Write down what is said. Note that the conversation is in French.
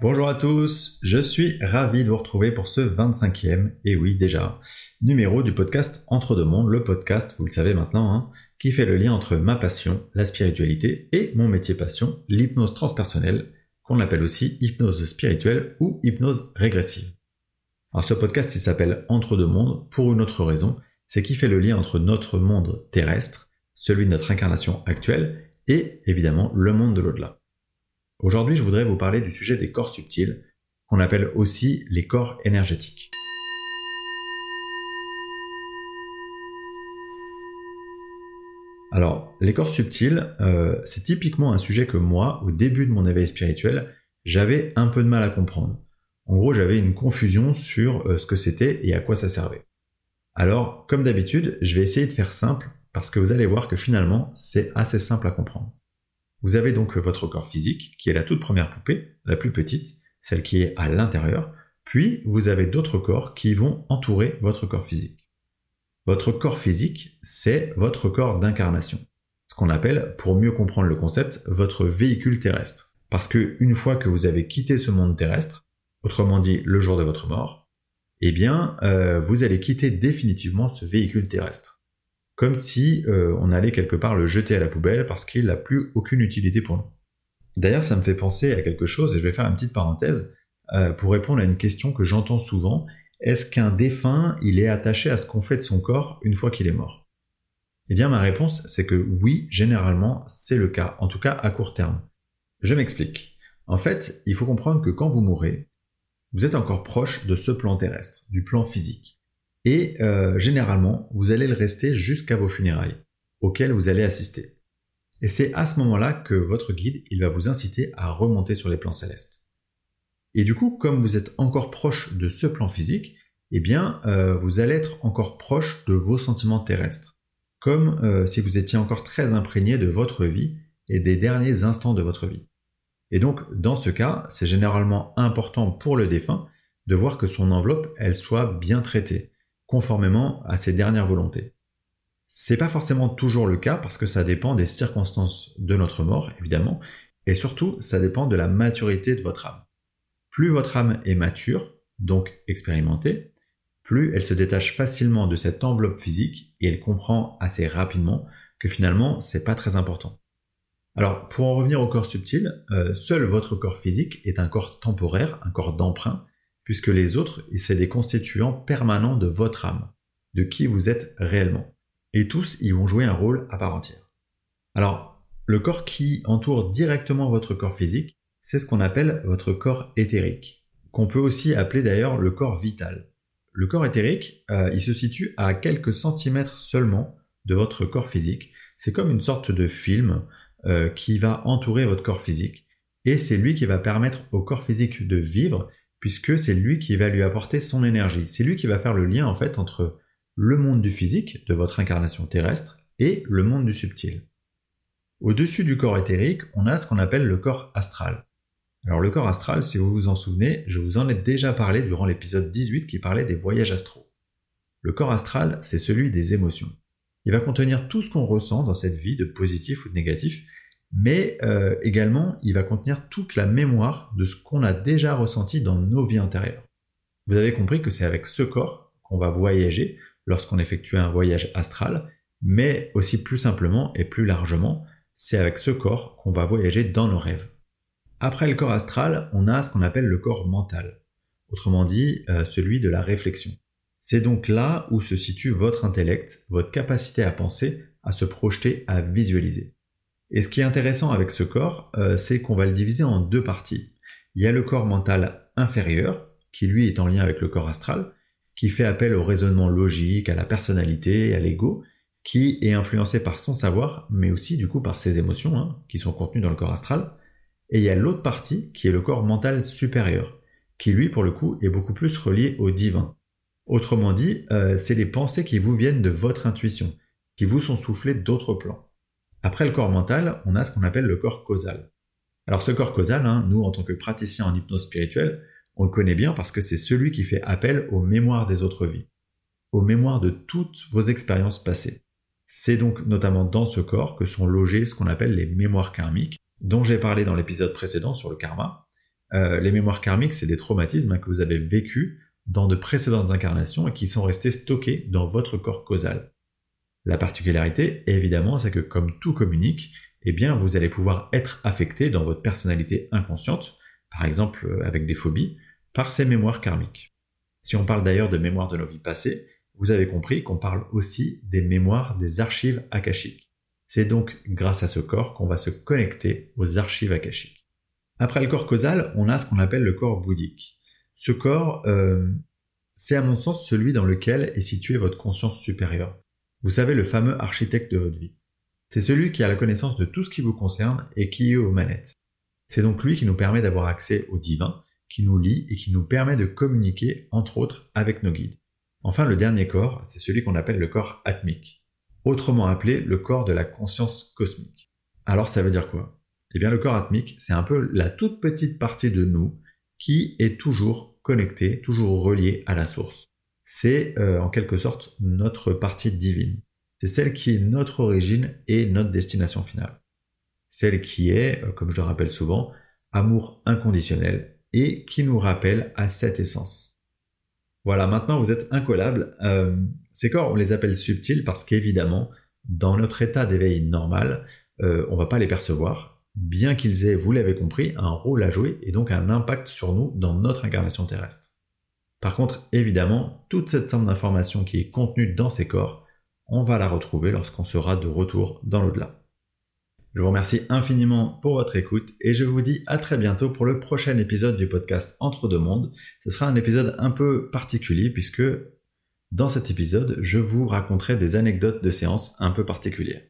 Bonjour à tous, je suis ravi de vous retrouver pour ce 25e, et oui déjà, numéro du podcast Entre deux mondes, le podcast, vous le savez maintenant, hein, qui fait le lien entre ma passion, la spiritualité, et mon métier passion, l'hypnose transpersonnelle, qu'on appelle aussi hypnose spirituelle ou hypnose régressive. Alors ce podcast il s'appelle Entre deux mondes pour une autre raison, c'est qu'il fait le lien entre notre monde terrestre, celui de notre incarnation actuelle, et évidemment le monde de l'au-delà. Aujourd'hui, je voudrais vous parler du sujet des corps subtils, qu'on appelle aussi les corps énergétiques. Alors, les corps subtils, euh, c'est typiquement un sujet que moi, au début de mon éveil spirituel, j'avais un peu de mal à comprendre. En gros, j'avais une confusion sur euh, ce que c'était et à quoi ça servait. Alors, comme d'habitude, je vais essayer de faire simple parce que vous allez voir que finalement, c'est assez simple à comprendre. Vous avez donc votre corps physique, qui est la toute première poupée, la plus petite, celle qui est à l'intérieur, puis vous avez d'autres corps qui vont entourer votre corps physique. Votre corps physique, c'est votre corps d'incarnation, ce qu'on appelle, pour mieux comprendre le concept, votre véhicule terrestre. Parce que une fois que vous avez quitté ce monde terrestre, autrement dit le jour de votre mort, eh bien, euh, vous allez quitter définitivement ce véhicule terrestre comme si euh, on allait quelque part le jeter à la poubelle parce qu'il n'a plus aucune utilité pour nous. D'ailleurs, ça me fait penser à quelque chose, et je vais faire une petite parenthèse, euh, pour répondre à une question que j'entends souvent. Est-ce qu'un défunt, il est attaché à ce qu'on fait de son corps une fois qu'il est mort? Eh bien, ma réponse, c'est que oui, généralement, c'est le cas, en tout cas à court terme. Je m'explique. En fait, il faut comprendre que quand vous mourrez, vous êtes encore proche de ce plan terrestre, du plan physique. Et euh, généralement, vous allez le rester jusqu'à vos funérailles, auxquelles vous allez assister. Et c'est à ce moment-là que votre guide, il va vous inciter à remonter sur les plans célestes. Et du coup, comme vous êtes encore proche de ce plan physique, eh bien, euh, vous allez être encore proche de vos sentiments terrestres, comme euh, si vous étiez encore très imprégné de votre vie et des derniers instants de votre vie. Et donc, dans ce cas, c'est généralement important pour le défunt de voir que son enveloppe, elle soit bien traitée, conformément à ses dernières volontés. C'est pas forcément toujours le cas parce que ça dépend des circonstances de notre mort, évidemment, et surtout ça dépend de la maturité de votre âme. Plus votre âme est mature, donc expérimentée, plus elle se détache facilement de cette enveloppe physique et elle comprend assez rapidement que finalement c'est pas très important. Alors pour en revenir au corps subtil, euh, seul votre corps physique est un corps temporaire, un corps d'emprunt, puisque les autres, c'est des constituants permanents de votre âme, de qui vous êtes réellement. Et tous, ils vont jouer un rôle à part entière. Alors, le corps qui entoure directement votre corps physique, c'est ce qu'on appelle votre corps éthérique, qu'on peut aussi appeler d'ailleurs le corps vital. Le corps éthérique, euh, il se situe à quelques centimètres seulement de votre corps physique. C'est comme une sorte de film euh, qui va entourer votre corps physique. Et c'est lui qui va permettre au corps physique de vivre puisque c'est lui qui va lui apporter son énergie. C'est lui qui va faire le lien en fait entre le monde du physique, de votre incarnation terrestre, et le monde du subtil. Au-dessus du corps éthérique, on a ce qu'on appelle le corps astral. Alors le corps astral, si vous vous en souvenez, je vous en ai déjà parlé durant l'épisode 18 qui parlait des voyages astraux. Le corps astral, c'est celui des émotions. Il va contenir tout ce qu'on ressent dans cette vie de positif ou de négatif, mais euh, également il va contenir toute la mémoire de ce qu'on a déjà ressenti dans nos vies antérieures. Vous avez compris que c'est avec ce corps qu'on va voyager lorsqu'on effectue un voyage astral, mais aussi plus simplement et plus largement, c'est avec ce corps qu'on va voyager dans nos rêves. Après le corps astral, on a ce qu'on appelle le corps mental, autrement dit euh, celui de la réflexion. C'est donc là où se situe votre intellect, votre capacité à penser, à se projeter, à visualiser. Et ce qui est intéressant avec ce corps, euh, c'est qu'on va le diviser en deux parties. Il y a le corps mental inférieur, qui lui est en lien avec le corps astral, qui fait appel au raisonnement logique, à la personnalité, à l'ego, qui est influencé par son savoir, mais aussi du coup par ses émotions, hein, qui sont contenues dans le corps astral. Et il y a l'autre partie, qui est le corps mental supérieur, qui lui, pour le coup, est beaucoup plus relié au divin. Autrement dit, euh, c'est les pensées qui vous viennent de votre intuition, qui vous sont soufflées d'autres plans. Après le corps mental, on a ce qu'on appelle le corps causal. Alors ce corps causal, hein, nous en tant que praticiens en hypnose spirituelle, on le connaît bien parce que c'est celui qui fait appel aux mémoires des autres vies, aux mémoires de toutes vos expériences passées. C'est donc notamment dans ce corps que sont logées ce qu'on appelle les mémoires karmiques, dont j'ai parlé dans l'épisode précédent sur le karma. Euh, les mémoires karmiques, c'est des traumatismes hein, que vous avez vécus dans de précédentes incarnations et qui sont restés stockés dans votre corps causal. La particularité, évidemment, c'est que comme tout communique, eh bien, vous allez pouvoir être affecté dans votre personnalité inconsciente, par exemple euh, avec des phobies, par ces mémoires karmiques. Si on parle d'ailleurs de mémoire de nos vies passées, vous avez compris qu'on parle aussi des mémoires des archives akashiques. C'est donc grâce à ce corps qu'on va se connecter aux archives akashiques. Après le corps causal, on a ce qu'on appelle le corps bouddhique. Ce corps, euh, c'est à mon sens celui dans lequel est située votre conscience supérieure. Vous savez, le fameux architecte de votre vie. C'est celui qui a la connaissance de tout ce qui vous concerne et qui est aux manettes. C'est donc lui qui nous permet d'avoir accès au divin, qui nous lie et qui nous permet de communiquer, entre autres, avec nos guides. Enfin, le dernier corps, c'est celui qu'on appelle le corps atmique, autrement appelé le corps de la conscience cosmique. Alors ça veut dire quoi? Eh bien le corps atmique, c'est un peu la toute petite partie de nous qui est toujours connectée, toujours reliée à la source. C'est euh, en quelque sorte notre partie divine. C'est celle qui est notre origine et notre destination finale. Celle qui est, euh, comme je le rappelle souvent, amour inconditionnel et qui nous rappelle à cette essence. Voilà, maintenant vous êtes incollable. Euh, ces corps, on les appelle subtils parce qu'évidemment, dans notre état d'éveil normal, on ne va pas les percevoir, bien qu'ils aient, vous l'avez compris, un rôle à jouer et donc un impact sur nous dans notre incarnation terrestre. Par contre, évidemment, toute cette somme d'informations qui est contenue dans ces corps, on va la retrouver lorsqu'on sera de retour dans l'au-delà. Je vous remercie infiniment pour votre écoute et je vous dis à très bientôt pour le prochain épisode du podcast Entre deux mondes. Ce sera un épisode un peu particulier puisque dans cet épisode, je vous raconterai des anecdotes de séances un peu particulières.